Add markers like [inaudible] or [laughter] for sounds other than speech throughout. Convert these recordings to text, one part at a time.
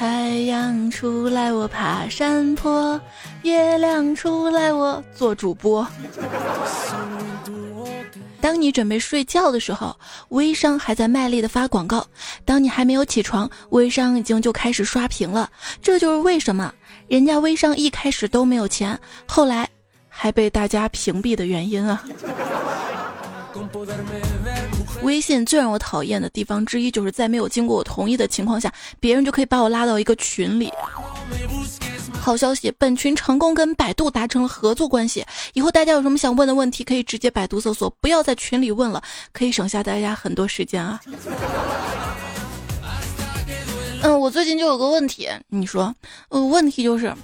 太阳出来我爬山坡，月亮出来我做主播。当你准备睡觉的时候，微商还在卖力的发广告；当你还没有起床，微商已经就开始刷屏了。这就是为什么人家微商一开始都没有钱，后来还被大家屏蔽的原因啊！微信最让我讨厌的地方之一，就是在没有经过我同意的情况下，别人就可以把我拉到一个群里。好消息，本群成功跟百度达成了合作关系。以后大家有什么想问的问题，可以直接百度搜索，不要在群里问了，可以省下大家很多时间啊。嗯，我最近就有个问题，你说，呃，问题就是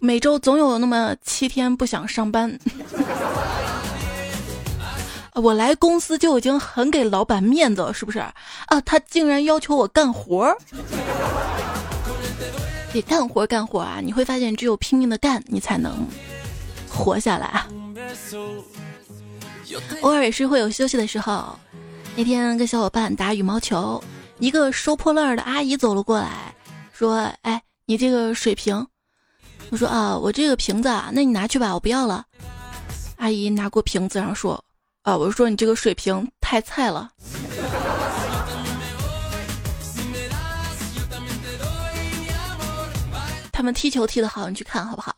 每周总有那么七天不想上班。我来公司就已经很给老板面子了，是不是？啊，他竟然要求我干活儿。得干活干活啊！你会发现，只有拼命的干，你才能活下来啊！偶尔也是会有休息的时候。那天跟小伙伴打羽毛球，一个收破烂的阿姨走了过来，说：“哎，你这个水瓶。”我说：“啊，我这个瓶子啊，那你拿去吧，我不要了。”阿姨拿过瓶子，然后说：“啊，我说你这个水平太菜了。”他们踢球踢得好，你去看好不好？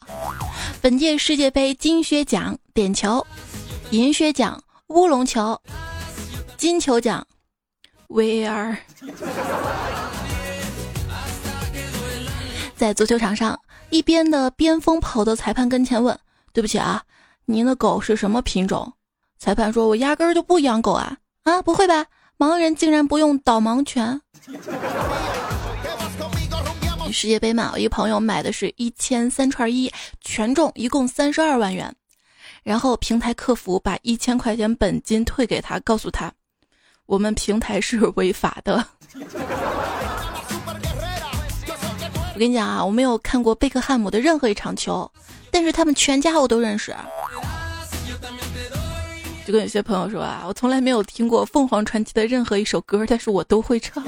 本届世界杯金靴奖点球，银靴奖乌龙球，金球奖 VR。在足球场上，一边的边锋跑到裁判跟前问：“对不起啊，您的狗是什么品种？”裁判说：“我压根儿就不养狗啊！”啊，不会吧？盲人竟然不用导盲犬？世界杯嘛，我一朋友买的是一千三串一，全中一共三十二万元。然后平台客服把一千块钱本金退给他，告诉他我们平台是违法的。我跟你讲啊，我没有看过贝克汉姆的任何一场球，但是他们全家我都认识。就跟有些朋友说啊，我从来没有听过凤凰传奇的任何一首歌，但是我都会唱。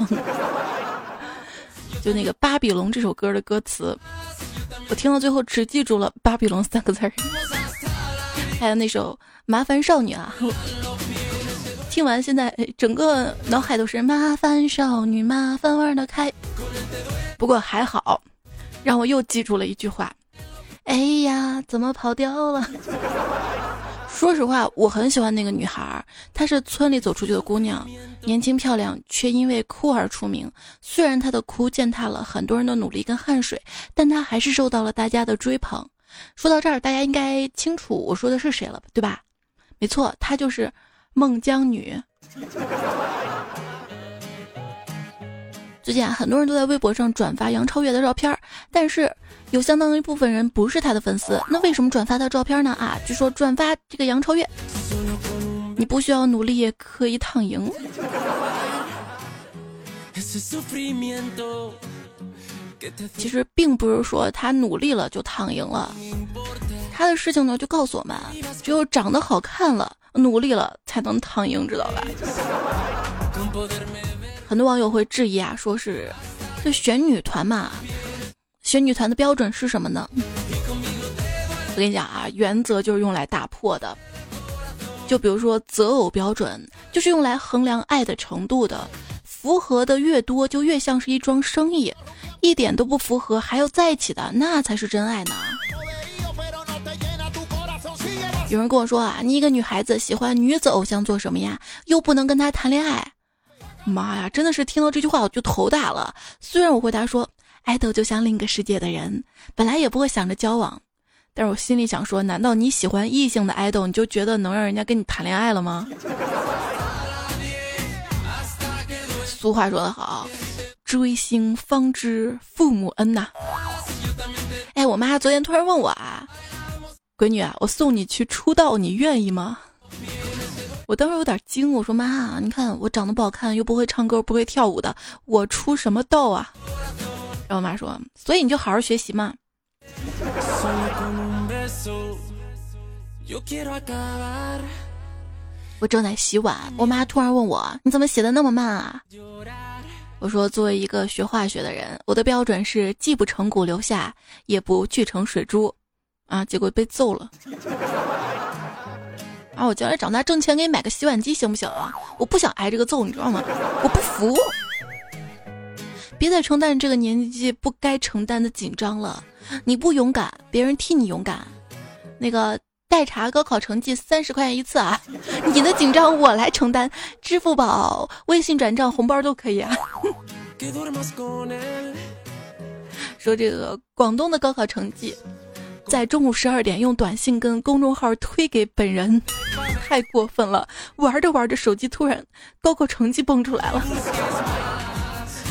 就那个《巴比龙》这首歌的歌词，我听到最后只记住了“巴比龙”三个字儿。还有那首《麻烦少女》啊，听完现在整个脑海都是“麻烦少女，麻烦玩的开”。不过还好，让我又记住了一句话：“哎呀，怎么跑掉了？”说实话，我很喜欢那个女孩，她是村里走出去的姑娘，年轻漂亮，却因为哭而出名。虽然她的哭践踏了很多人的努力跟汗水，但她还是受到了大家的追捧。说到这儿，大家应该清楚我说的是谁了，对吧？没错，她就是孟姜女。最近啊，很多人都在微博上转发杨超越的照片，但是有相当一部分人不是他的粉丝。那为什么转发他照片呢？啊，据说转发这个杨超越，你不需要努力也可以躺赢。其实并不是说他努力了就躺赢了，他的事情呢就告诉我们，只有长得好看了，努力了才能躺赢，知道吧？[laughs] 很多网友会质疑啊，说是这选女团嘛，选女团的标准是什么呢？我跟你讲啊，原则就是用来打破的。就比如说择偶标准，就是用来衡量爱的程度的，符合的越多，就越像是一桩生意；一点都不符合还要在一起的，那才是真爱呢。有人跟我说啊，你一个女孩子喜欢女子偶像做什么呀？又不能跟他谈恋爱。妈呀，真的是听到这句话我就头大了。虽然我回答说，爱豆就像另一个世界的人，本来也不会想着交往，但是我心里想说，难道你喜欢异性的爱豆，你就觉得能让人家跟你谈恋爱了吗？俗话说得好，追星方知父母恩呐。哎，我妈昨天突然问我啊，闺女啊，我送你去出道，你愿意吗？我当时有点惊，我说妈，你看我长得不好看，又不会唱歌，不会跳舞的，我出什么道啊？然后我妈说，所以你就好好学习嘛。我正在洗碗，我妈突然问我，你怎么写的那么慢啊？我说，作为一个学化学的人，我的标准是既不成骨留下，也不聚成水珠，啊，结果被揍了。啊，我将来长大挣钱给你买个洗碗机行不行啊？我不想挨这个揍，你知道吗？我不服。别再承担这个年纪不该承担的紧张了。你不勇敢，别人替你勇敢。那个代查高考成绩三十块钱一次啊，你的紧张我来承担，支付宝、微信转账、红包都可以啊。[laughs] 说这个广东的高考成绩，在中午十二点用短信跟公众号推给本人，太过分了。玩着玩着，手机突然高考成绩蹦出来了。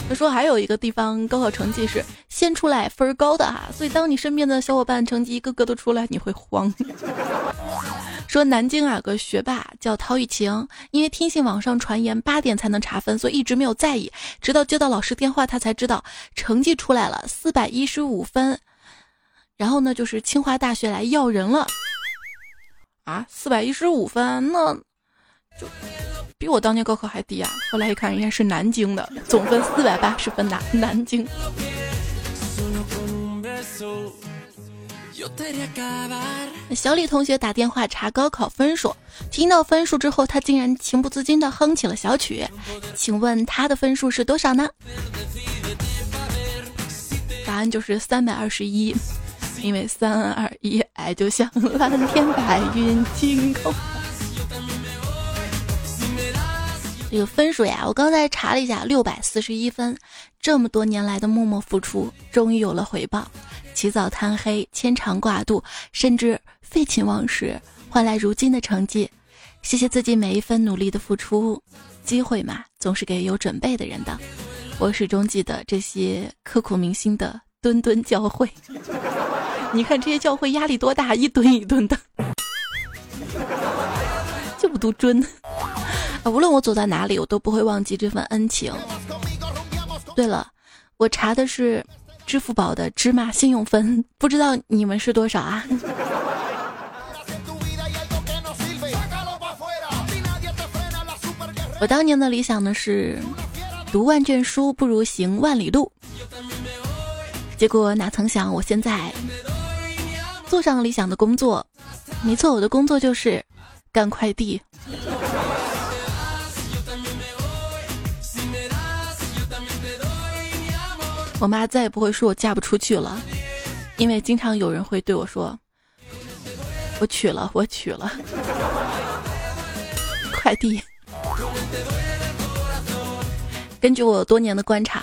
他说还有一个地方高考成绩是先出来分高的哈，所以当你身边的小伙伴成绩一个个都出来，你会慌。[laughs] 说南京啊个学霸叫陶雨晴，因为听信网上传言八点才能查分，所以一直没有在意，直到接到老师电话，他才知道成绩出来了，四百一十五分。然后呢，就是清华大学来要人了。啊，四百一十五分，那就。比我当年高考还低啊！后来一看，人家是南京的，总分四百八十分的南京。小李同学打电话查高考分数，听到分数之后，他竟然情不自禁地哼起了小曲。请问他的分数是多少呢？答案就是三百二十一，因为三二一，爱就像蓝天白云晴空。这个分数呀，我刚才查了一下，六百四十一分。这么多年来的默默付出，终于有了回报。起早贪黑，牵肠挂肚，甚至废寝忘食，换来如今的成绩。谢谢自己每一分努力的付出。机会嘛，总是给有准备的人的。我始终记得这些刻骨铭心的敦敦教诲。你看这些教会压力多大，一吨一吨的，就不读尊。无论我走到哪里，我都不会忘记这份恩情。对了，我查的是支付宝的芝麻信用分，不知道你们是多少啊？[laughs] 我当年的理想呢是读万卷书不如行万里路，结果哪曾想我现在做上理想的工作，没错，我的工作就是干快递。我妈再也不会说我嫁不出去了，因为经常有人会对我说：“我娶了，我娶了。[laughs] ”快递。根据我多年的观察，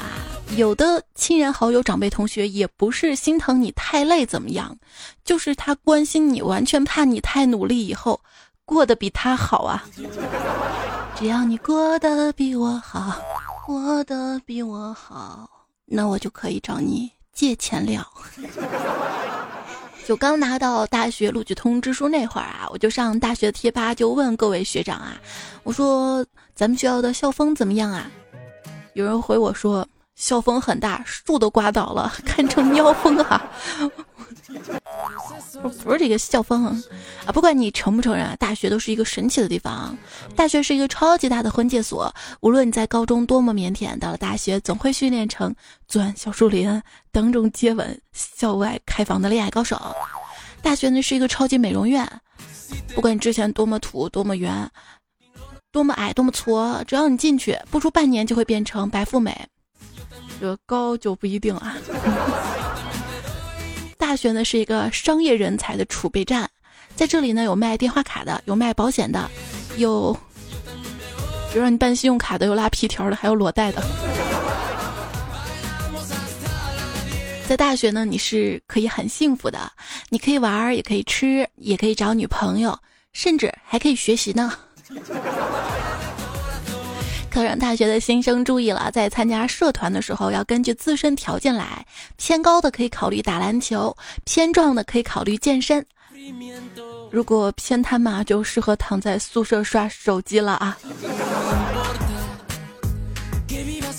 有的亲人好友、长辈、同学也不是心疼你太累怎么样，就是他关心你，完全怕你太努力以后过得比他好啊。只要你过得比我好，过得比我好。那我就可以找你借钱了。就刚拿到大学录取通知书那会儿啊，我就上大学贴吧就问各位学长啊，我说咱们学校的校风怎么样啊？有人回我说校风很大，树都刮倒了，堪称妖风啊。[laughs] 不是这个校风啊！不管你承不承认啊，大学都是一个神奇的地方。大学是一个超级大的婚介所，无论你在高中多么腼腆，到了大学总会训练成钻小树林、当众接吻、校外开房的恋爱高手。大学呢是一个超级美容院，不管你之前多么土、多么圆、多么矮、多么矬，只要你进去，不出半年就会变成白富美。这高就不一定啊。[laughs] 大学呢是一个商业人才的储备站，在这里呢有卖电话卡的，有卖保险的，有比如让你办信用卡的，有拉皮条的，还有裸贷的。在大学呢，你是可以很幸福的，你可以玩，也可以吃，也可以找女朋友，甚至还可以学习呢。考上大学的新生注意了，在参加社团的时候要根据自身条件来，偏高的可以考虑打篮球，偏壮的可以考虑健身。如果偏瘫嘛，就适合躺在宿舍刷手机了啊。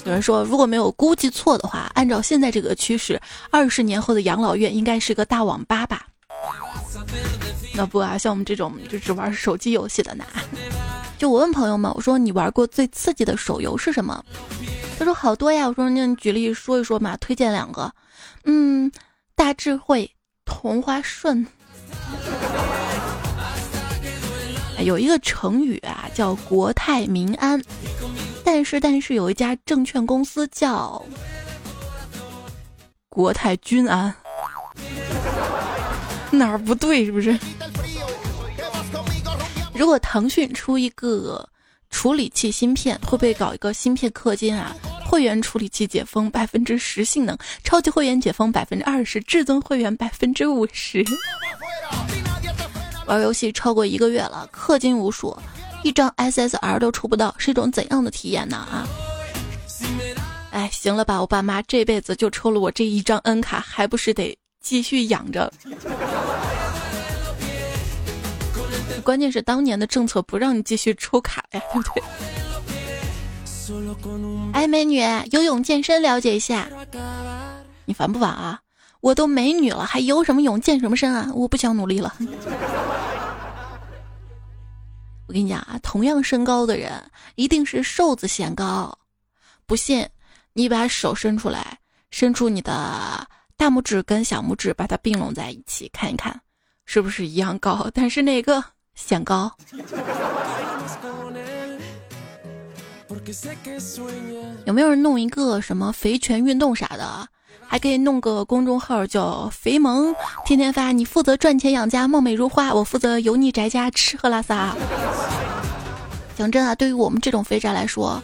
有人说，如果没有估计错的话，按照现在这个趋势，二十年后的养老院应该是个大网吧吧？那不啊，像我们这种就只玩手机游戏的呢？就我问朋友们，我说你玩过最刺激的手游是什么？他说好多呀，我说那你举例说一说嘛，推荐两个。嗯，大智慧同花顺。有一个成语啊，叫国泰民安。但是但是有一家证券公司叫国泰君安，[laughs] 哪儿不对是不是？如果腾讯出一个处理器芯片，会不会搞一个芯片氪金啊？会员处理器解封百分之十性能，超级会员解封百分之二十，至尊会员百分之五十。玩游戏超过一个月了，氪金无数，一张 SSR 都出不到，是一种怎样的体验呢？啊！哎，行了吧，我爸妈这辈子就抽了我这一张 N 卡，还不是得继续养着？关键是当年的政策不让你继续抽卡呀，对不对？哎，美女，游泳健身了解一下，你烦不烦啊？我都美女了，还游什么泳健什么身啊？我不想努力了。我跟你讲啊，同样身高的人，一定是瘦子显高。不信，你把手伸出来，伸出你的大拇指跟小拇指，把它并拢在一起，看一看，是不是一样高？但是哪个显高？有没有人弄一个什么肥拳运动啥的？还可以弄个公众号叫“肥萌”，天天发你负责赚钱养家，貌美如花；我负责油腻宅家，吃喝拉撒。讲真啊，对于我们这种肥宅来说，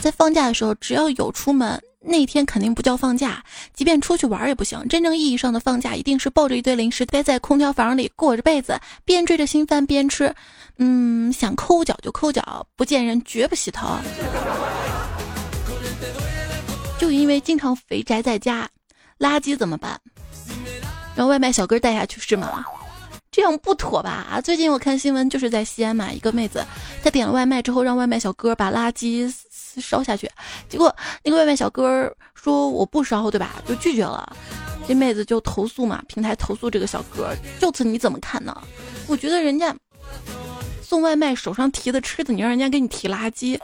在放假的时候，只要有出门，那天肯定不叫放假。即便出去玩也不行。真正意义上的放假，一定是抱着一堆零食，待在空调房里，裹着被子，边追着新番边吃。嗯，想抠脚就抠脚，不见人绝不洗头。就因为经常肥宅在家，垃圾怎么办？让外卖小哥带下去是吗？这样不妥吧？最近我看新闻，就是在西安嘛，一个妹子她点了外卖之后，让外卖小哥把垃圾烧下去，结果那个外卖小哥说我不烧，对吧？就拒绝了。这妹子就投诉嘛，平台投诉这个小哥。就此你怎么看呢？我觉得人家。送外卖手上提的吃的，你让人家给你提垃圾，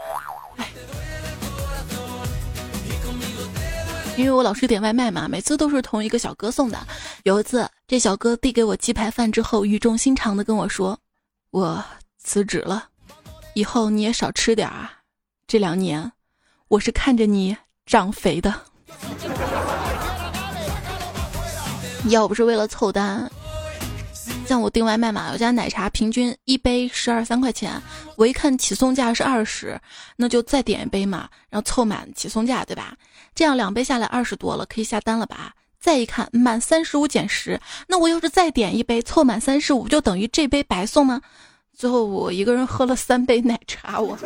哎，因为我老是点外卖嘛，每次都是同一个小哥送的。有一次，这小哥递给我鸡排饭之后，语重心长的跟我说：“我辞职了，以后你也少吃点啊。这两年，我是看着你长肥的，要不是为了凑单。”像我订外卖嘛，我家奶茶平均一杯十二三块钱，我一看起送价是二十，那就再点一杯嘛，然后凑满起送价，对吧？这样两杯下来二十多了，可以下单了吧？再一看满三十五减十，那我要是再点一杯凑满三十五，就等于这杯白送吗？最后我一个人喝了三杯奶茶，我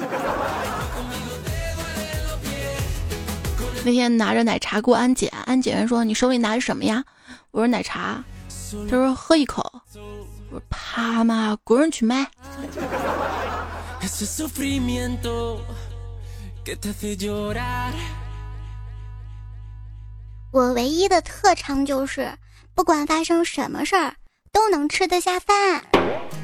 那天拿着奶茶过安检，安检员说你手里拿着什么呀？我说奶茶。他说喝一口，我说啪嘛，滚人去卖。我唯一的特长就是，不管发生什么事儿，都能吃得下饭。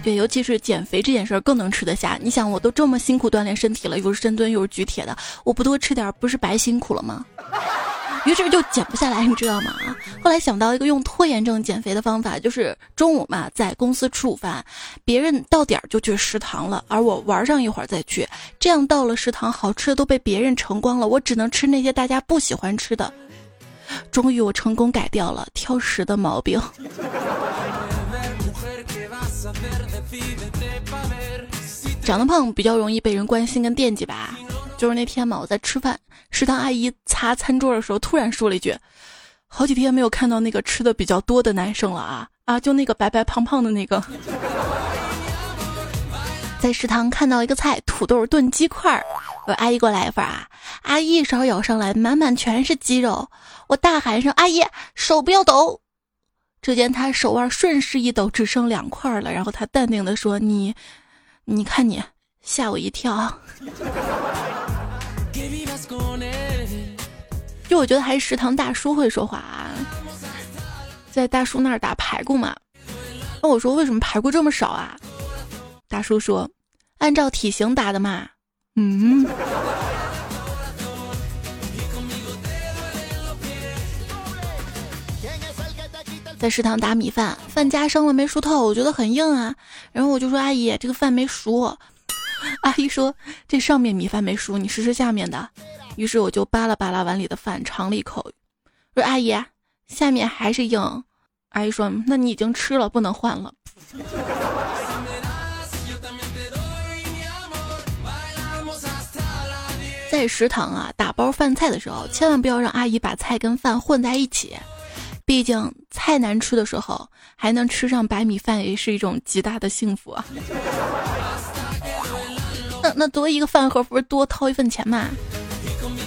对，尤其是减肥这件事儿更能吃得下。你想，我都这么辛苦锻炼身体了，又是深蹲又是举铁的，我不多吃点，不是白辛苦了吗？[laughs] 于是就减不下来，你知道吗？后来想到一个用拖延症减肥的方法，就是中午嘛，在公司吃午饭，别人到点儿就去食堂了，而我玩上一会儿再去，这样到了食堂，好吃的都被别人盛光了，我只能吃那些大家不喜欢吃的。终于我成功改掉了挑食的毛病。长得胖比较容易被人关心跟惦记吧。就是那天嘛，我在吃饭，食堂阿姨擦餐桌的时候，突然说了一句：“好几天没有看到那个吃的比较多的男生了啊啊！”就那个白白胖胖的那个。[laughs] 在食堂看到一个菜，土豆炖鸡块儿，我阿姨给我来一份啊！阿姨一勺舀上来，满满全是鸡肉，我大喊一声：“阿姨，手不要抖！”只见他手腕顺势一抖，只剩两块了，然后他淡定的说：“你，你看你，吓我一跳。”就我觉得还是食堂大叔会说话啊，在大叔那儿打排骨嘛。那我说为什么排骨这么少啊？大叔说，按照体型打的嘛。嗯。在食堂打米饭，饭夹生了没熟透，我觉得很硬啊。然后我就说：“阿姨，这个饭没熟。[laughs] ”阿姨说：“这上面米饭没熟，你试试下面的。”于是我就扒拉扒拉碗里的饭，尝了一口，说：“阿姨，下面还是硬。”阿姨说：“那你已经吃了，不能换了。”在食堂啊，打包饭菜的时候，千万不要让阿姨把菜跟饭混在一起。毕竟菜难吃的时候，还能吃上白米饭，也是一种极大的幸福啊。[laughs] 那那多一个饭盒，不是多掏一份钱吗？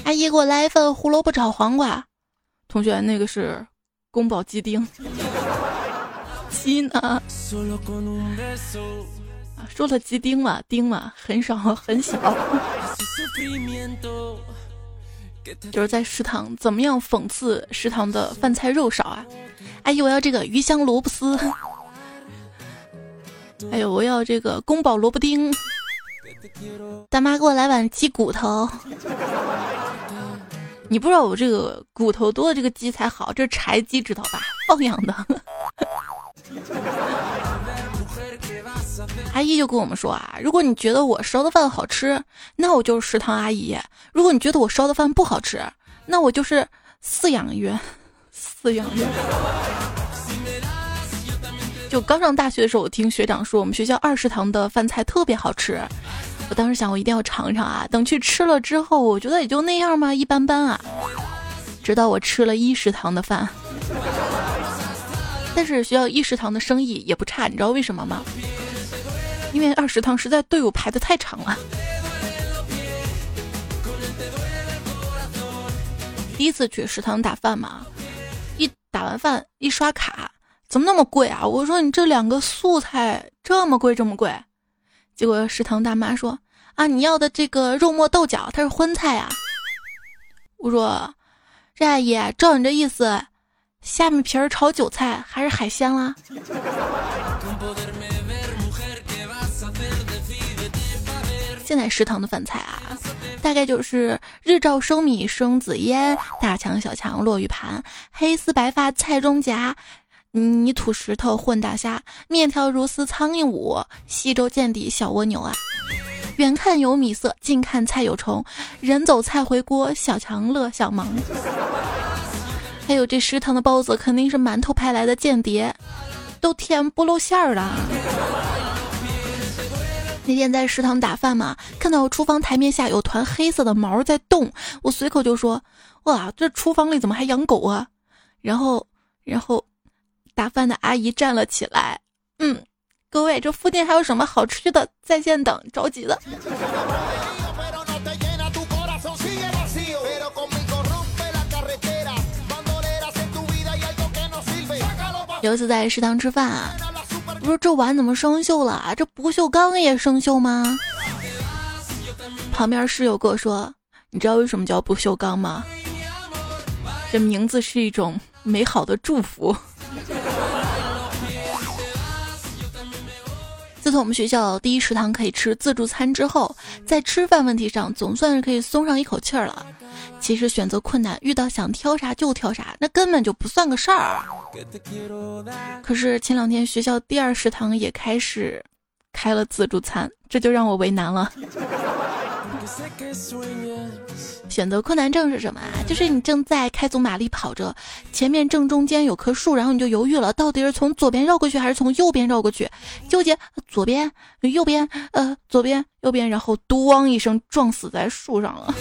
阿姨，给我来一份胡萝卜炒黄瓜。同学，那个是宫保鸡丁。[laughs] 鸡呢？啊，说了鸡丁嘛，丁嘛，很少很小。就是在食堂，怎么样讽刺食堂的饭菜肉少啊？阿姨，我要这个鱼香萝卜丝。哎呦，我要这个宫保萝卜丁。大妈，给我来碗鸡骨头。你不知道我这个骨头多的这个鸡才好，这是柴鸡，知道吧？放养的。阿姨就跟我们说啊，如果你觉得我烧的饭好吃，那我就是食堂阿姨；如果你觉得我烧的饭不好吃，那我就是饲养员。饲养员。就刚上大学的时候，我听学长说我们学校二食堂的饭菜特别好吃，我当时想我一定要尝尝啊。等去吃了之后，我觉得也就那样嘛，一般般啊。直到我吃了一食堂的饭，但是学校一食堂的生意也不差，你知道为什么吗？因为二食堂实在队伍排的太长了。第一次去食堂打饭嘛，一打完饭一刷卡，怎么那么贵啊？我说你这两个素菜这么贵这么贵，结果食堂大妈说啊，你要的这个肉末豆角它是荤菜啊。我说，这阿姨照你这意思，虾米皮儿炒韭菜还是海鲜啦？现在食堂的饭菜啊，大概就是日照生米生紫烟，大强小强落玉盘，黑丝白发菜中夹，泥土石头混大虾，面条如丝苍蝇舞，西周见底小蜗牛啊。远看有米色，近看菜有虫，人走菜回锅，小强乐小忙。还有这食堂的包子肯定是馒头派来的间谍，都甜不露馅儿了。那天在食堂打饭嘛，看到厨房台面下有团黑色的毛在动，我随口就说：“哇，这厨房里怎么还养狗啊？”然后，然后打饭的阿姨站了起来，嗯，各位，这附近还有什么好吃的？在线等，着急了。[laughs] 有一次在食堂吃饭啊。不是这碗怎么生锈了啊？这不锈钢也生锈吗？旁边室友跟我说：“你知道为什么叫不锈钢吗？这名字是一种美好的祝福。”自从我们学校第一食堂可以吃自助餐之后，在吃饭问题上总算是可以松上一口气儿了。其实选择困难，遇到想挑啥就挑啥，那根本就不算个事儿。可是前两天学校第二食堂也开始开了自助餐，这就让我为难了。选择困难症是什么啊？就是你正在开足马力跑着，前面正中间有棵树，然后你就犹豫了，到底是从左边绕过去还是从右边绕过去？纠结左边、右边，呃，左边、右边，然后咣一声撞死在树上了。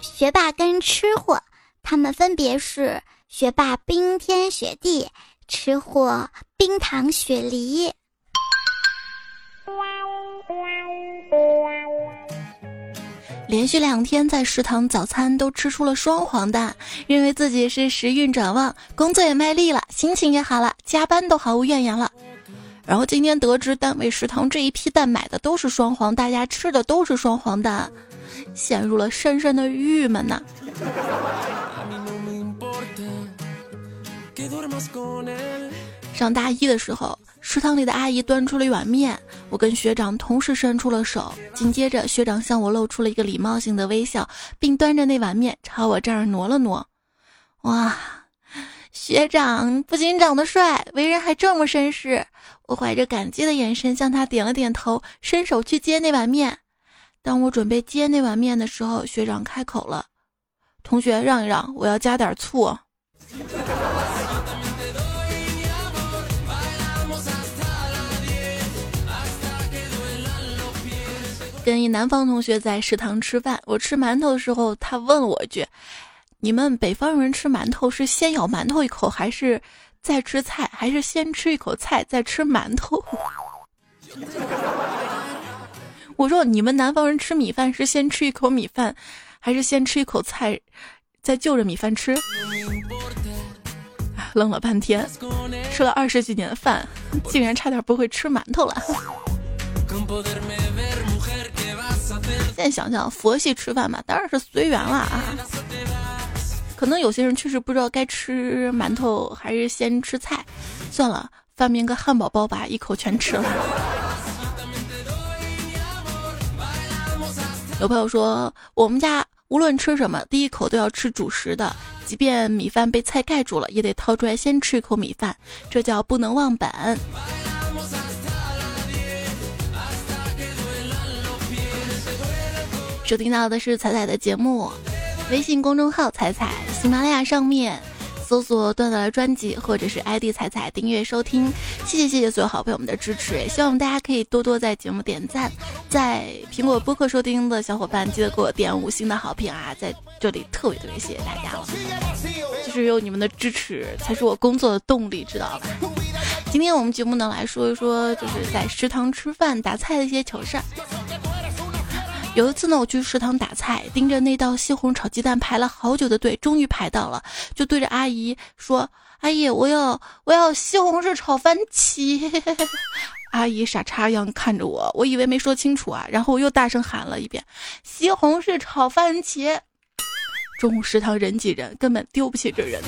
学霸跟吃货，他们分别是学霸冰天雪地，吃货冰糖雪梨。连续两天在食堂早餐都吃出了双黄蛋，认为自己是时运转旺，工作也卖力了，心情也好了，加班都毫无怨言了。然后今天得知单位食堂这一批蛋买的都是双黄，大家吃的都是双黄蛋。陷入了深深的郁闷呐。上大一的时候，食堂里的阿姨端出了一碗面，我跟学长同时伸出了手，紧接着学长向我露出了一个礼貌性的微笑，并端着那碗面朝我这儿挪了挪。哇，学长不仅长得帅，为人还这么绅士。我怀着感激的眼神向他点了点头，伸手去接那碗面。当我准备接那碗面的时候，学长开口了：“同学，让一让，我要加点醋。”跟一南方同学在食堂吃饭，我吃馒头的时候，他问了我一句：“你们北方人吃馒头是先咬馒头一口，还是再吃菜，还是先吃一口菜再吃馒头？” [laughs] 我说：“你们南方人吃米饭是先吃一口米饭，还是先吃一口菜，再就着米饭吃？” [laughs] 愣了半天，吃了二十几年的饭，竟然差点不会吃馒头了。[laughs] 现在想想，佛系吃饭嘛，当然是随缘了啊。可能有些人确实不知道该吃馒头还是先吃菜，算了，发明个汉堡包吧，一口全吃了。有朋友说，我们家无论吃什么，第一口都要吃主食的，即便米饭被菜盖住了，也得掏出来先吃一口米饭，这叫不能忘本。收听到的是彩彩的节目，微信公众号“彩彩”，喜马拉雅上面搜索“段段的专辑”或者是 ID“ 彩彩”订阅收听。谢谢谢谢所有好朋友们的支持，也希望大家可以多多在节目点赞，在苹果播客收听的小伙伴记得给我点五星的好评啊！在这里特别特别谢谢大家了，就是有你们的支持才是我工作的动力，知道吧？今天我们节目呢来说一说，就是在食堂吃饭打菜的一些糗事儿。有一次呢，我去食堂打菜，盯着那道西红柿炒鸡蛋排了好久的队，终于排到了，就对着阿姨说：“阿姨，我要我要西红柿炒番茄。[laughs] ”阿姨傻叉样看着我，我以为没说清楚啊，然后我又大声喊了一遍：“西红柿炒番茄。”中午食堂人挤人，根本丢不起这人。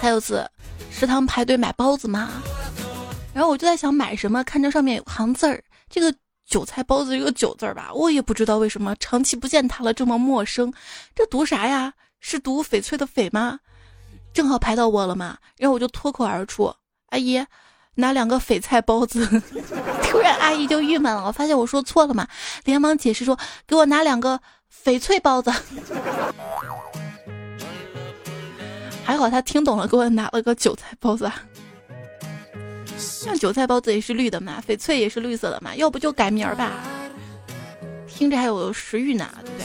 还有次，食堂排队买包子嘛。然后我就在想买什么，看这上面有行字儿，这个韭菜包子这个韭字儿吧，我也不知道为什么长期不见它了这么陌生，这读啥呀？是读翡翠的翡吗？正好排到我了嘛，然后我就脱口而出：“阿姨，拿两个翡菜包子。[laughs] ”突然阿姨就郁闷了，我发现我说错了嘛，连忙解释说：“给我拿两个翡翠包子。[laughs] ”还好他听懂了，给我拿了个韭菜包子。像韭菜包子也是绿的嘛，翡翠也是绿色的嘛，要不就改名儿吧。听着还有食欲呢，对不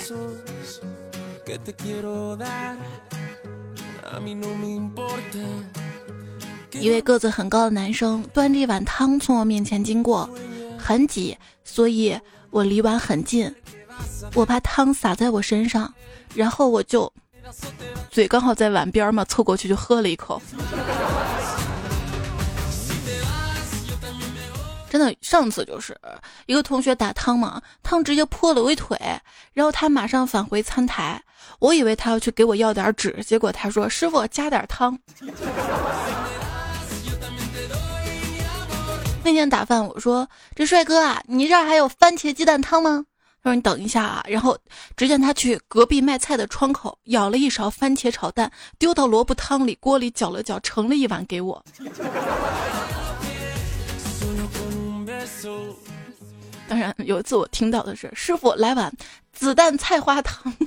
对？一位个子很高的男生端着一碗汤从我面前经过，很挤，所以我离碗很近，我怕汤洒在我身上，然后我就嘴刚好在碗边嘛，凑过去就喝了一口。真的，上次就是一个同学打汤嘛，汤直接泼了我一腿，然后他马上返回餐台，我以为他要去给我要点纸，结果他说：“师傅加点汤。”那天打饭，我说：“这帅哥啊，你这儿还有番茄鸡蛋汤吗？”他说：“你等一下啊。”然后只见他去隔壁卖菜的窗口舀了一勺番茄炒蛋，丢到萝卜汤里，锅里搅了搅，盛了一碗给我。当然，有一次我听到的是师傅来碗子弹菜花汤，[laughs]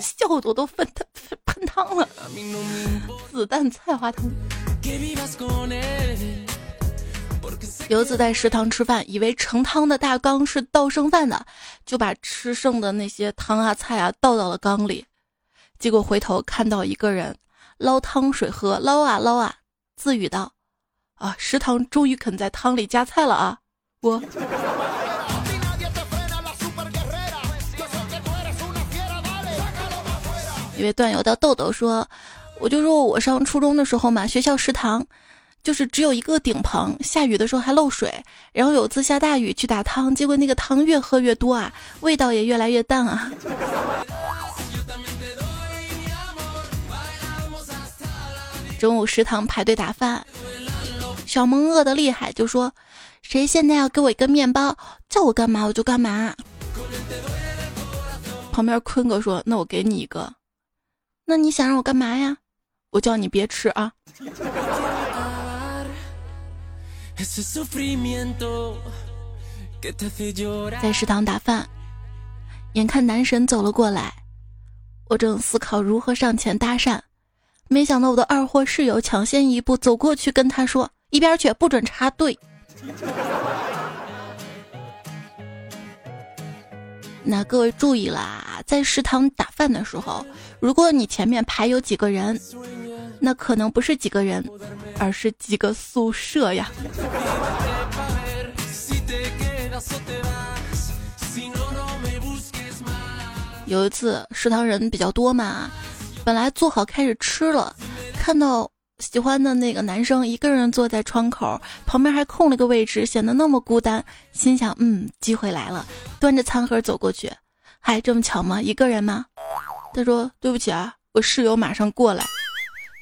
笑得我都喷汤喷汤了。子弹菜花汤。有一次在食堂吃饭，以为盛汤的大缸是倒剩饭的，就把吃剩的那些汤啊菜啊倒到了缸里，结果回头看到一个人捞汤水喝，捞啊捞啊，自语道。啊！食堂终于肯在汤里加菜了啊！我一位段友的豆豆说：“我就说我上初中的时候嘛，学校食堂就是只有一个顶棚，下雨的时候还漏水。然后有次下大雨去打汤，结果那个汤越喝越多啊，味道也越来越淡啊。[laughs] ”中午食堂排队打饭。小萌饿得厉害，就说：“谁现在要给我一个面包，叫我干嘛我就干嘛。”旁边坤哥说：“那我给你一个。”那你想让我干嘛呀？我叫你别吃啊。[laughs] 在食堂打饭，眼看男神走了过来，我正思考如何上前搭讪，没想到我的二货室友抢先一步走过去跟他说：“一边去，不准插队。”那各位注意啦，在食堂打饭的时候，如果你前面排有几个人，那可能不是几个人，而是几个宿舍呀。有一次食堂人比较多嘛，本来做好开始吃了，看到。喜欢的那个男生一个人坐在窗口旁边，还空了个位置，显得那么孤单。心想，嗯，机会来了，端着餐盒走过去。嗨，这么巧吗？一个人吗？他说：“对不起啊，我室友马上过来。”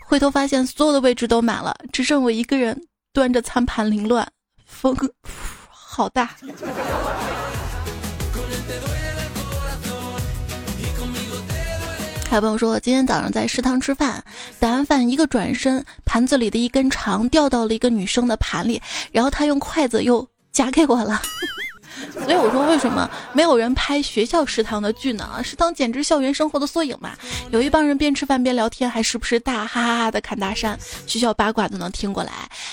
回头发现所有的位置都满了，只剩我一个人端着餐盘凌乱，风 [laughs] 好大。还有朋友说，今天早上在食堂吃饭，打完饭一个转身，盘子里的一根肠掉到了一个女生的盘里，然后她用筷子又夹给我了。所以我说，为什么没有人拍学校食堂的剧呢？食堂简直校园生活的缩影嘛！有一帮人边吃饭边聊天，还时不时大哈哈哈的侃大山，学校八卦都能听过来。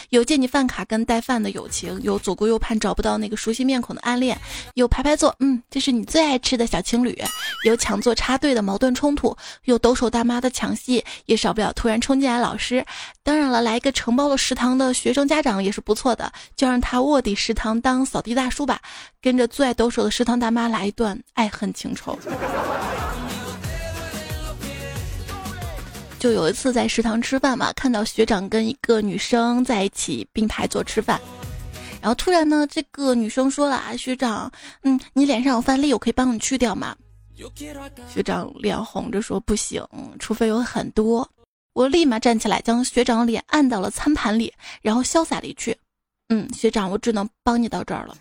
有借你饭卡跟带饭的友情，有左顾右盼找不到那个熟悉面孔的暗恋，有排排坐，嗯，这是你最爱吃的小情侣，有抢座插队的矛盾冲突，有抖手大妈的抢戏，也少不了突然冲进来老师。当然了，来一个承包了食堂的学生家长也是不错的，就让他卧底食堂当扫地大叔吧。跟着最爱抖手的食堂大妈来一段爱恨情仇。就有一次在食堂吃饭嘛，看到学长跟一个女生在一起并排坐吃饭，然后突然呢，这个女生说了啊，学长，嗯，你脸上有饭粒，我可以帮你去掉吗？学长脸红着说不行，除非有很多。我立马站起来，将学长脸按到了餐盘里，然后潇洒离去。嗯，学长，我只能帮你到这儿了。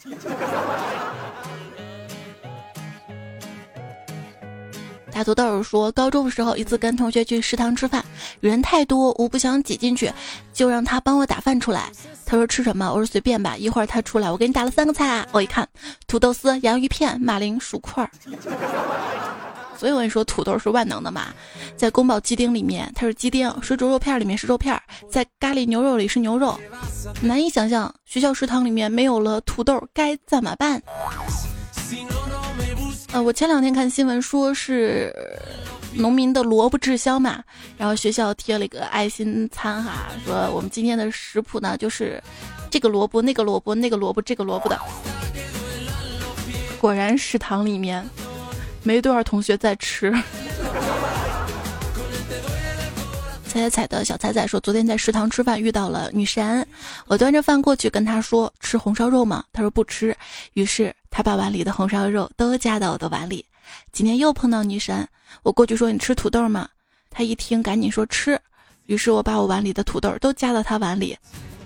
大土豆说，高中的时候一次跟同学去食堂吃饭，人太多，我不想挤进去，就让他帮我打饭出来。他说吃什么？我说随便吧。一会儿他出来，我给你打了三个菜。我一看，土豆丝、洋芋片、马铃薯块。所以我跟你说，土豆是万能的嘛，在宫保鸡丁里面它是鸡丁，水煮肉片里面是肉片，在咖喱牛肉里是牛肉。难以想象学校食堂里面没有了土豆该怎么办？呃，我前两天看新闻说是农民的萝卜滞销嘛，然后学校贴了一个爱心餐哈，说我们今天的食谱呢就是这个萝卜、那个萝卜、那个萝卜、这个萝卜的。果然食堂里面。没多少同学在吃。彩彩彩的小彩彩说，昨天在食堂吃饭遇到了女神，我端着饭过去跟她说吃红烧肉吗？她说不吃，于是他把碗里的红烧肉都夹到我的碗里。今天又碰到女神，我过去说你吃土豆吗？他一听赶紧说吃，于是我把我碗里的土豆都夹到他碗里，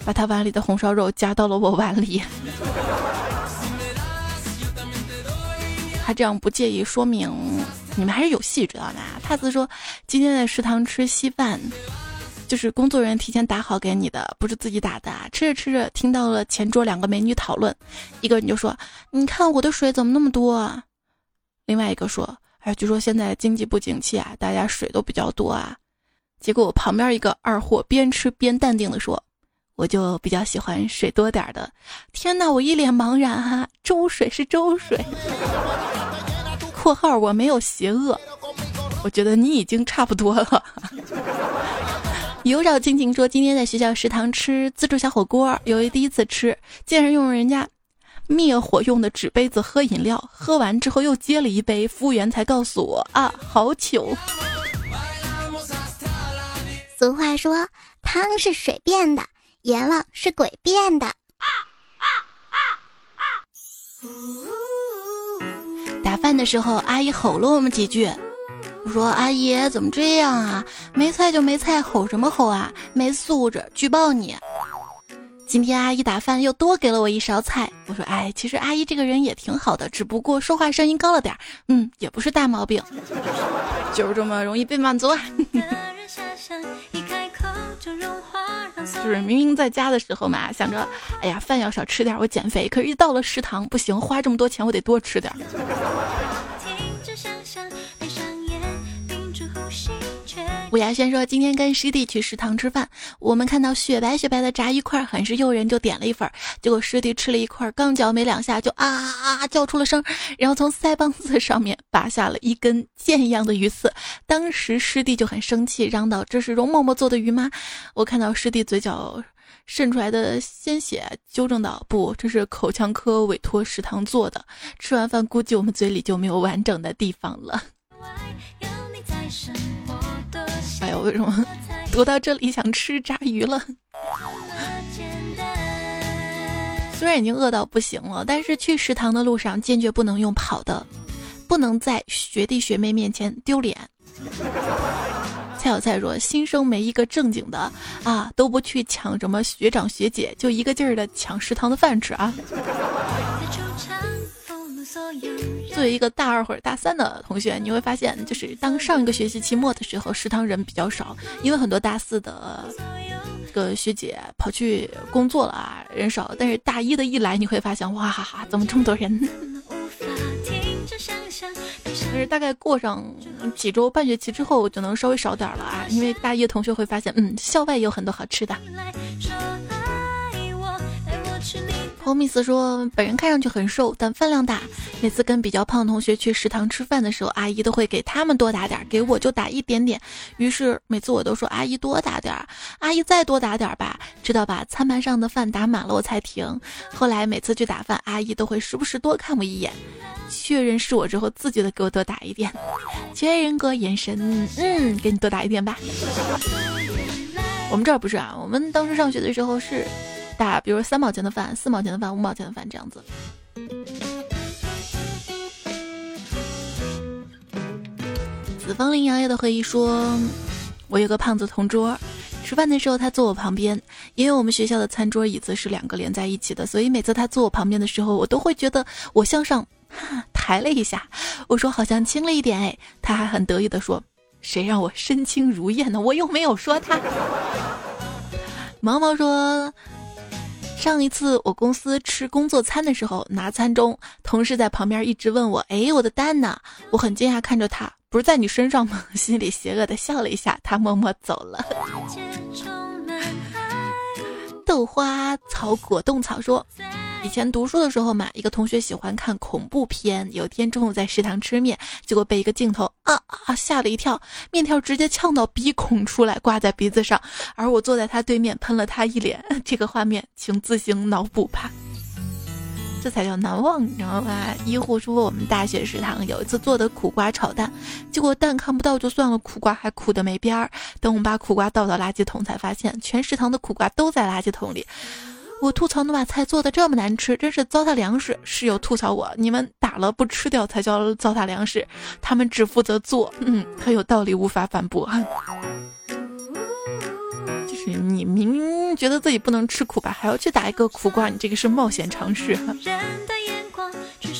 把他碗里的红烧肉夹到了我碗里。他这样不介意，说明你们还是有戏，知道吗？帕子说，今天在食堂吃稀饭，就是工作人员提前打好给你的，不是自己打的。吃着吃着，听到了前桌两个美女讨论，一个人就说：“你看我的水怎么那么多？”啊？另外一个说：“哎，据说现在经济不景气啊，大家水都比较多啊。”结果我旁边一个二货边吃边淡定的说：“我就比较喜欢水多点的。”天哪，我一脸茫然哈，粥水是粥水。括号我没有邪恶，我觉得你已经差不多了。有找静静说，今天在学校食堂吃自助小火锅，由于第一次吃，竟然用人家灭火用的纸杯子喝饮料，喝完之后又接了一杯，服务员才告诉我啊，好糗。俗话说，汤是水变的，阎王是鬼变的。打饭的时候，阿姨吼了我们几句。我说：“阿姨怎么这样啊？没菜就没菜，吼什么吼啊？没素质，举报你！”今天阿姨打饭又多给了我一勺菜。我说，哎，其实阿姨这个人也挺好的，只不过说话声音高了点儿，嗯，也不是大毛病，就是这么容易被满足啊。[laughs] 就是明明在家的时候嘛，想着，哎呀，饭要少吃点，我减肥。可是，一到了食堂，不行，花这么多钱，我得多吃点。吴牙轩说：“今天跟师弟去食堂吃饭，我们看到雪白雪白的炸鱼块很是诱人，就点了一份。结果师弟吃了一块，刚嚼没两下就啊啊啊叫出了声，然后从腮帮子上面拔下了一根剑一样的鱼刺。当时师弟就很生气，嚷道：‘这是容嬷嬷做的鱼吗？’我看到师弟嘴角渗出来的鲜血，纠正道：‘不，这是口腔科委托食堂做的。’吃完饭，估计我们嘴里就没有完整的地方了。” [laughs] 要你在身边为什么读到这里想吃炸鱼了？[laughs] 虽然已经饿到不行了，但是去食堂的路上坚决不能用跑的，不能在学弟学妹面前丢脸。[laughs] 蔡小蔡说：“新生没一个正经的啊，都不去抢什么学长学姐，就一个劲儿的抢食堂的饭吃啊。[laughs] ”作为一个大二或者大三的同学，你会发现，就是当上一个学期期末的时候，食堂人比较少，因为很多大四的个学姐跑去工作了啊，人少。但是大一的一来，你会发现，哇哈哈，怎么这么多人？[laughs] 但是大概过上几周半学期之后，就能稍微少点了啊，因为大一的同学会发现，嗯，校外有很多好吃的。欧米斯说：“本人看上去很瘦，但饭量大。每次跟比较胖的同学去食堂吃饭的时候，阿姨都会给他们多打点，给我就打一点点。于是每次我都说阿姨多打点，阿姨再多打点吧，直到把餐盘上的饭打满了我才停。后来每次去打饭，阿姨都会时不时多看我一眼，确认是我之后，自觉的给我多打一点。其他人格眼神，嗯，给你多打一点吧。[laughs] 我们这儿不是啊，我们当时上学的时候是。”大，比如三毛钱的饭、四毛钱的饭、五毛钱的饭这样子。子方林爷爷的回忆说：“我有个胖子同桌，吃饭的时候他坐我旁边，因为我们学校的餐桌椅子是两个连在一起的，所以每次他坐我旁边的时候，我都会觉得我向上抬了一下。我说好像轻了一点哎，他还很得意的说：谁让我身轻如燕呢？我又没有说他。毛毛说。”上一次我公司吃工作餐的时候，拿餐中，同事在旁边一直问我：“哎，我的蛋呢？”我很惊讶看着他，不是在你身上吗？[laughs] 心里邪恶的笑了一下，他默默走了。豆花草果冻草说。以前读书的时候嘛，一个同学喜欢看恐怖片。有一天中午在食堂吃面，结果被一个镜头啊啊吓了一跳，面条直接呛到鼻孔出来，挂在鼻子上，而我坐在他对面喷了他一脸。[laughs] 这个画面，请自行脑补吧。这才叫难忘，你知道吧？医护说我们大学食堂有一次做的苦瓜炒蛋，结果蛋看不到就算了，苦瓜还苦的没边儿。等我们把苦瓜倒到垃圾桶，才发现全食堂的苦瓜都在垃圾桶里。我吐槽能把菜做的这么难吃，真是糟蹋粮食。室友吐槽我：你们打了不吃掉才叫糟蹋粮食，他们只负责做。嗯，很有道理，无法反驳。你明明觉得自己不能吃苦吧，还要去打一个苦瓜，你这个是冒险尝试。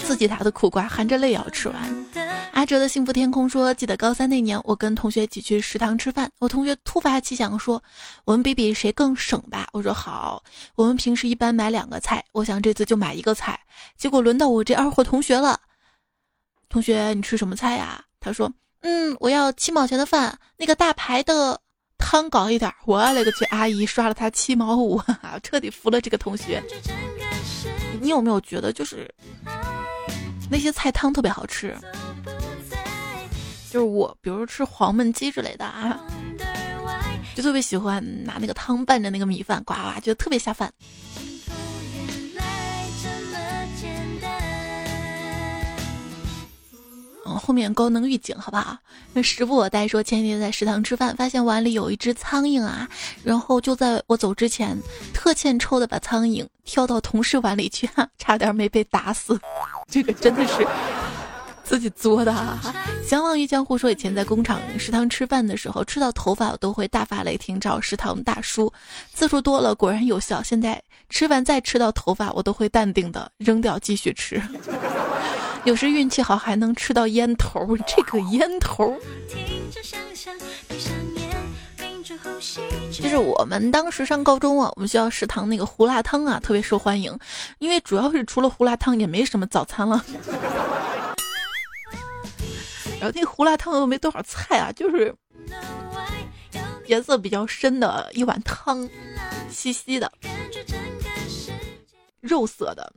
自己打的苦瓜，含着泪也要吃完。阿哲的幸福天空说：“记得高三那年，我跟同学一起去食堂吃饭，我同学突发奇想说，我们比比谁更省吧。我说好，我们平时一般买两个菜，我想这次就买一个菜。结果轮到我这二货同学了，同学你吃什么菜呀？他说，嗯，我要七毛钱的饭，那个大排的汤搞一点。我勒个去，阿姨刷了他七毛五，[laughs] 彻底服了这个同学。你有没有觉得就是？”那些菜汤特别好吃，就是我，比如吃黄焖鸡之类的啊，就特别喜欢拿那个汤拌着那个米饭，呱呱，觉得特别下饭。后面高能预警，好不好？那时不我待说，前几天在食堂吃饭，发现碗里有一只苍蝇啊，然后就在我走之前，特欠抽的把苍蝇挑到同事碗里去，差点没被打死。这个真的是自己作的啊。相忘于江湖说，以前在工厂食堂吃饭的时候，吃到头发我都会大发雷霆找食堂大叔，次数多了果然有效。现在吃饭再吃到头发，我都会淡定的扔掉继续吃。有时运气好还能吃到烟头，[laughs] 这个烟头。就是我们当时上高中啊，我们学校食堂那个胡辣汤啊特别受欢迎，因为主要是除了胡辣汤也没什么早餐了。[laughs] 然后那胡辣汤又没多少菜啊，就是颜色比较深的一碗汤，稀稀的，肉色的，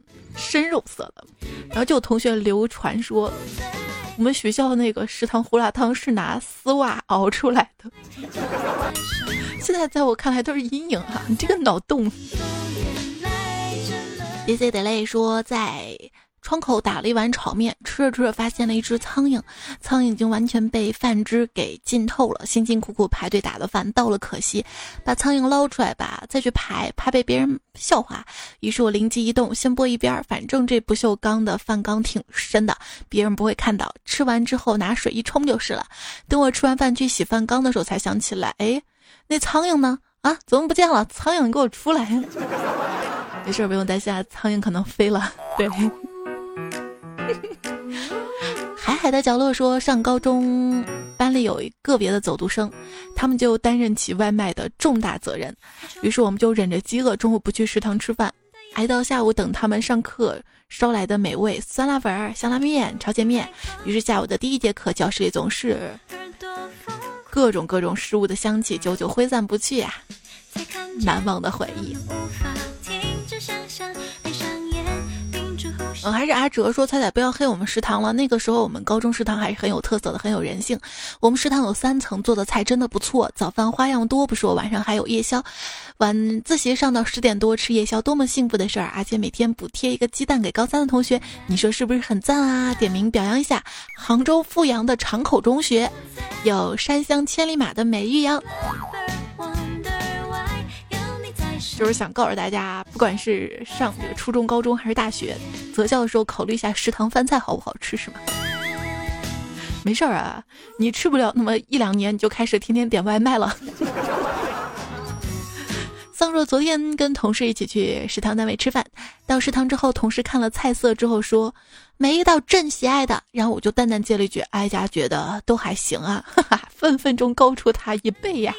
深肉色的。然后就有同学流传说，我们学校那个食堂胡辣汤是拿丝袜熬出来的。[laughs] 现在在我看来都是阴影哈，你这个脑洞。D C 的泪说在。窗口打了一碗炒面，吃着吃着发现了一只苍蝇，苍蝇已经完全被饭汁给浸透了。辛辛苦苦排队打的饭倒了，可惜把苍蝇捞出来吧，再去排，怕被别人笑话。于是我灵机一动，先拨一边，反正这不锈钢的饭缸挺深的，别人不会看到。吃完之后拿水一冲就是了。等我吃完饭去洗饭缸的时候，才想起来，哎，那苍蝇呢？啊，怎么不见了？苍蝇，你给我出来！[laughs] 没事，不用担心，啊，苍蝇可能飞了。[laughs] 对。[laughs] 海海的角落说，上高中班里有一个别的走读生，他们就担任起外卖的重大责任。于是我们就忍着饥饿，中午不去食堂吃饭，挨到下午等他们上课捎来的美味酸辣粉、香辣面、炒碱面。于是下午的第一节课，教室里总是各种各种食物的香气，久久挥散不去呀，难忘的回忆。嗯，还是阿哲说彩彩不要黑我们食堂了。那个时候我们高中食堂还是很有特色的，很有人性。我们食堂有三层，做的菜真的不错。早饭花样多不说，晚上还有夜宵。晚自习上到十点多吃夜宵，多么幸福的事儿！而且每天补贴一个鸡蛋给高三的同学，你说是不是很赞啊？点名表扬一下，杭州富阳的长口中学，有山乡千里马的美玉阳。就是想告诉大家，不管是上这个初中、高中还是大学，择校的时候考虑一下食堂饭菜好不好吃，是吗？没事儿啊，你吃不了那么一两年，你就开始天天点外卖了。[laughs] 桑若昨天跟同事一起去食堂单位吃饭，到食堂之后，同事看了菜色之后说。没遇到朕喜爱的，然后我就淡淡接了一句：“哀家觉得都还行啊。”哈哈，分分钟高出他一倍呀。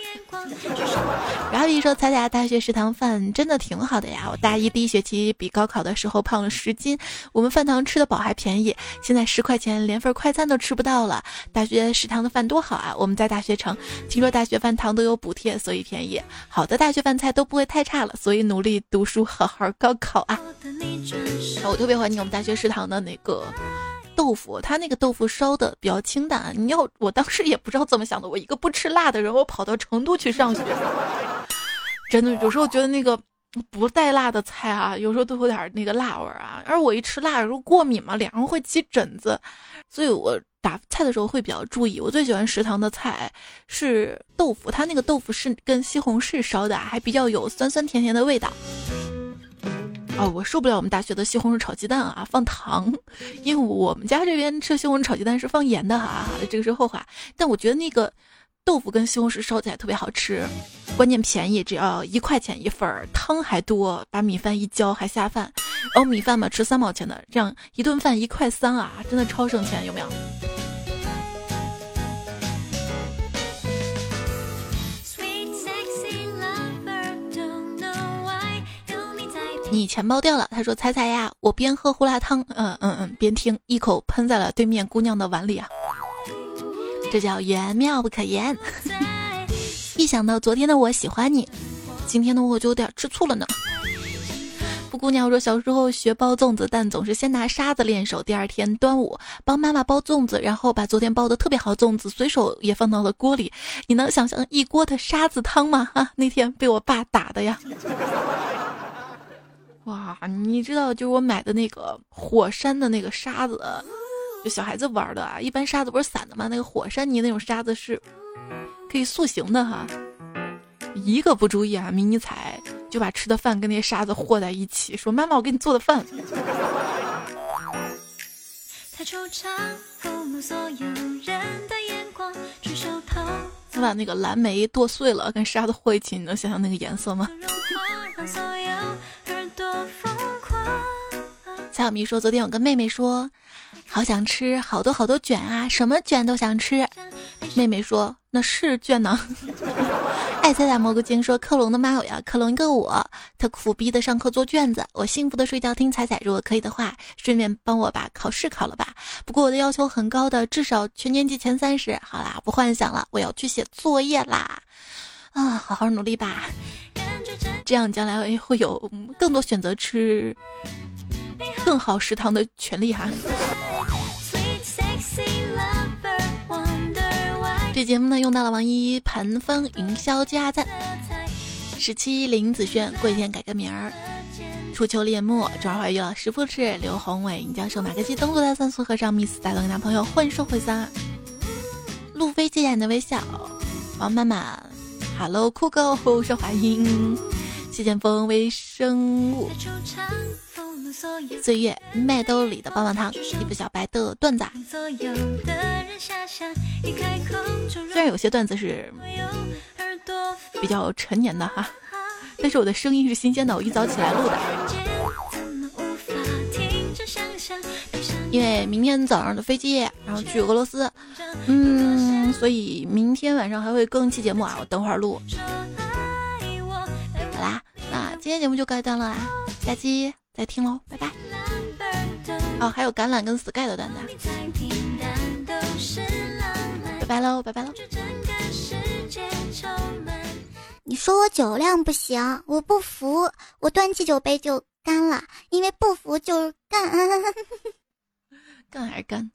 然后一说：“彩彩大学食堂饭真的挺好的呀，我大一第一学期比高考的时候胖了十斤，我们饭堂吃的饱还便宜，现在十块钱连份快餐都吃不到了。大学食堂的饭多好啊！我们在大学城，听说大学饭堂都有补贴，所以便宜。好的大学饭菜都不会太差了，所以努力读书，好好高考啊！我特别怀念我们大学食堂的那个。”豆腐，他那个豆腐烧的比较清淡。你要，我当时也不知道怎么想的。我一个不吃辣的人，我跑到成都去上学，[laughs] 真的有时候觉得那个不带辣的菜啊，有时候都有点那个辣味儿啊。而我一吃辣，有时候过敏嘛，脸上会起疹子，所以我打菜的时候会比较注意。我最喜欢食堂的菜是豆腐，它那个豆腐是跟西红柿烧的，还比较有酸酸甜甜的味道。哦，我受不了我们大学的西红柿炒鸡蛋啊，放糖，因为我们家这边吃西红柿炒鸡蛋是放盐的哈，这个是后话。但我觉得那个豆腐跟西红柿烧起来特别好吃，关键便宜，只要一块钱一份儿，汤还多，把米饭一浇还下饭。然后米饭嘛，吃三毛钱的，这样一顿饭一块三啊，真的超省钱，有没有？你钱包掉了，他说：“猜猜呀，我边喝胡辣汤，嗯嗯嗯，边听，一口喷在了对面姑娘的碗里啊，这叫缘妙不可言。[laughs] 一想到昨天的我喜欢你，今天的我就有点吃醋了呢。”布姑娘说：“小时候学包粽子，但总是先拿沙子练手，第二天端午帮妈妈包粽子，然后把昨天包的特别好粽子随手也放到了锅里。你能想象一锅的沙子汤吗？哈，那天被我爸打的呀。”哇，你知道，就是我买的那个火山的那个沙子，就小孩子玩的啊。一般沙子不是散的吗？那个火山泥那种沙子是可以塑形的哈。一个不注意啊，迷你彩就把吃的饭跟那些沙子和在一起，说：“妈妈，我给你做的饭。”他把那个蓝莓剁碎了，跟沙子和一起，你能想象那个颜色吗？[laughs] 小米说：“昨天我跟妹妹说，好想吃好多好多卷啊，什么卷都想吃。”妹妹说：“那是卷呢。[laughs] ”爱猜猜蘑菇精说：“克隆的妈友呀，克隆一个我，他苦逼的上课做卷子，我幸福的睡觉听彩彩。如果可以的话，顺便帮我把考试考了吧。不过我的要求很高的，至少全年级前三十。好啦，不幻想了，我要去写作业啦。啊，好好努力吧，这样将来会有更多选择吃。”更好食堂的权利哈。节目呢，用到了王一、盘风、云霄加赞、十七、林子轩、贵天改个名儿、初秋猎木、转怀玉老师傅是、刘宏伟、尹教授、马克西、东渡大三苏和尚、miss 大东男朋友、混收回三、路飞借眼的微笑、王妈妈、Hello 酷狗、邵华英、谢剑锋、微生物。岁月麦兜里的棒棒糖，衣服小白的段子。虽然有些段子是比较陈年的哈，但是我的声音是新鲜的，我一早起来录的。因为明天早上的飞机，然后去俄罗斯，嗯，所以明天晚上还会更期节目啊，我等会儿录。好啦，那今天节目就该断了啦，下期。再听喽，拜拜。哦，还有橄榄跟 sky 的段子。拜拜喽，拜拜喽。你说我酒量不行，我不服，我端起酒杯就干了，因为不服就是干，[laughs] 干还是干？